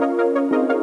Música